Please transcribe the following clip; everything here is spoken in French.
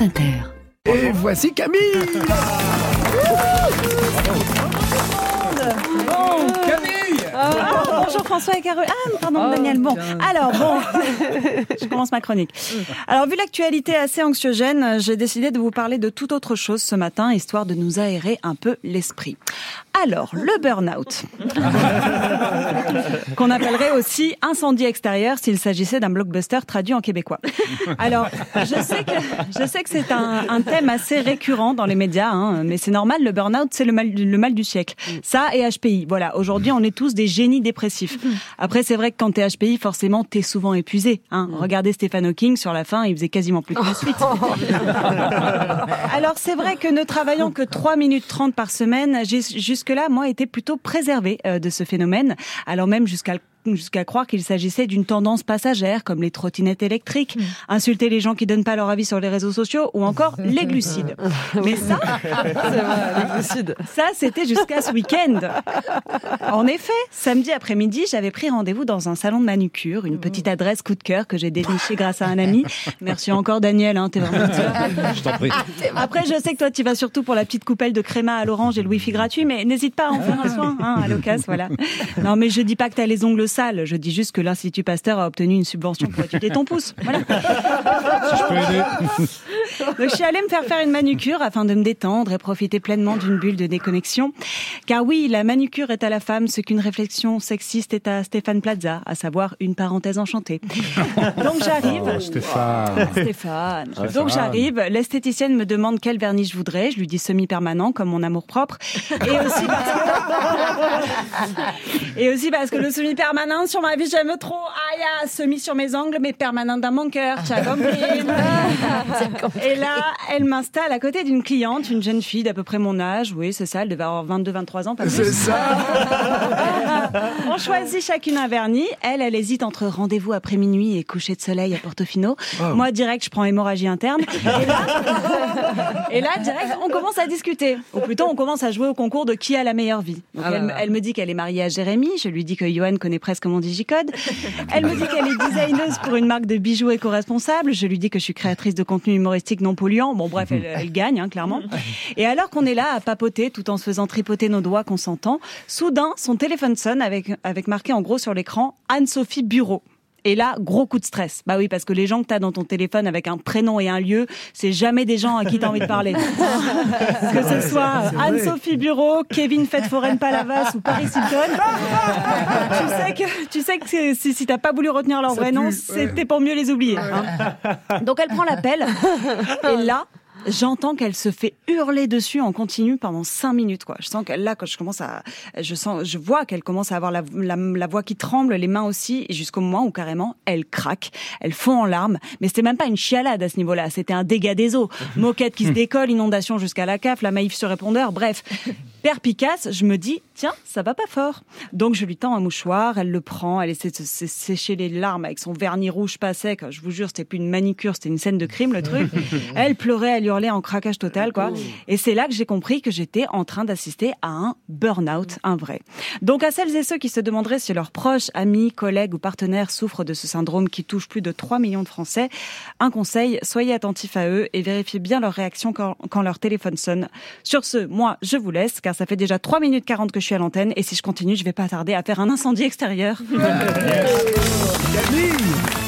France Inter. Et voici Camille François et Caroline. Ah, pardon Oh, Daniel. Bon, alors bon, je commence ma chronique. Alors vu l'actualité assez anxiogène, j'ai décidé de vous parler de toute autre chose ce matin, histoire de nous aérer un peu l'esprit. Alors, le burn-out, qu'on appellerait aussi incendie extérieur s'il s'agissait d'un blockbuster traduit en québécois. Alors, je sais que je sais que c'est un, un thème assez récurrent dans les médias, hein, mais c'est normal. Le burn-out, c'est le mal, le mal du siècle. Ça et HPI. Voilà. Aujourd'hui, on est tous des génies dépressifs. Après, c'est vrai que quand t'es HPI, forcément, t'es souvent épuisé. Hein. Regardez Stephen Hawking sur la fin, il faisait quasiment plus que de suite. Alors, c'est vrai que ne travaillant que 3 minutes 30 par semaine, j'ai jusque-là, moi, été plutôt préservée euh, de ce phénomène. Alors même jusqu'à le jusqu'à croire qu'il s'agissait d'une tendance passagère comme les trottinettes électriques, insulter les gens qui donnent pas leur avis sur les réseaux sociaux ou encore les glucides. Mais ça, ça c'était jusqu'à ce week-end. En effet, samedi après-midi, j'avais pris rendez-vous dans un salon de manucure, une petite adresse coup de cœur que j'ai dénichée grâce à un ami. Merci encore Daniel, hein, t'es vraiment Je t'en prie. après, je sais que toi, tu vas surtout pour la petite coupelle de créma à l'orange et le wifi gratuit, mais n'hésite pas à en faire un soin, hein, à l'occasion, voilà. Non, mais je dis pas que t'as les ongles je dis juste que l'Institut Pasteur a obtenu une subvention pour étudier ton pouce. Donc, je suis allée me faire faire une manucure afin de me détendre et profiter pleinement d'une bulle de déconnexion. Car oui, la manucure est à la femme ce qu'une réflexion sexiste est à Stéphane Plaza, à savoir une parenthèse enchantée. Donc j'arrive. Oh, Stéphane. Stéphane. Donc j'arrive, l'esthéticienne me demande quel vernis je voudrais, je lui dis semi-permanent comme mon amour propre. Et aussi parce que, et aussi parce que le semi-permanent sur ma vie j'aime trop. Aïe, ah, semi sur mes ongles, mais permanent dans mon cœur. Tu as compris Et là, elle m'installe à côté d'une cliente, une jeune fille d'à peu près mon âge. Oui, c'est ça, elle devait avoir 22-23 ans, pas plus. C'est ça On choisit chacune un vernis. Elle, elle hésite entre rendez-vous après minuit et coucher de soleil à Portofino. Moi, direct, je prends hémorragie interne. Et là, et là, direct, on commence à discuter. Ou plutôt, on commence à jouer au concours de qui a la meilleure vie. Donc, elle, me- elle me dit qu'elle est mariée à Jérémy. Je lui dis que Johan connaît presque mon digicode. Elle me dit qu'elle est designeuse pour une marque de bijoux éco-responsable. Je lui dis que je suis créatrice de contenu humoristique non polluant. Bon, bref, elle, elle gagne, hein, clairement. Et alors qu'on est là à papoter tout en se faisant tripoter nos doigts consentants, soudain, son téléphone sonne avec, avec marqué en gros sur l'écran Anne-Sophie Bureau. Et là, gros coup de stress. Bah oui, parce que les gens que t'as dans ton téléphone avec un prénom et un lieu, c'est jamais des gens à qui t'as envie de parler. que ce soit Anne-Sophie Bureau, Kevin Fête Foraine Palavas ou Paris Hilton. tu sais que, tu sais que si, si t'as pas voulu retenir leur Ça vrai nom, c'était pour mieux les oublier. hein. Donc elle prend l'appel. Et là, j'entends qu'elle se fait hurler dessus en continu pendant cinq minutes. Quoi. Je sens qu'elle là, quand je commence à, je sens, je vois qu'elle commence à avoir la, la, la voix qui tremble, les mains aussi, et jusqu'au moment où carrément elle craque, elle fond en larmes. Mais c'était même pas une chialade à ce niveau-là, c'était un dégât des eaux. Moquette qui se décolle, inondation jusqu'à la caf, la maïf sur répondeur, bref. Perpicace, je me dis, tiens, ça va pas fort. Donc je lui tends un mouchoir, elle le prend, elle essaie de sécher les larmes avec son vernis rouge pas sec. Je vous jure, c'était plus une manicure, c'était une scène de crime le truc. Elle pleurait, elle hurlait en craquage total, quoi. Et c'est là que j'ai compris que j'étais en train d'assister à un burn-out, un vrai. Donc à celles et ceux qui se demanderaient si leurs proches, amis, collègues ou partenaires souffrent de ce syndrome qui touche plus de 3 millions de Français, un conseil, soyez attentifs à eux et vérifiez bien leur réaction quand, quand leur téléphone sonne. Sur ce, moi, je vous laisse, car ça fait déjà 3 minutes 40 que je suis à l'antenne, et si je continue, je vais pas tarder à faire un incendie extérieur. Camille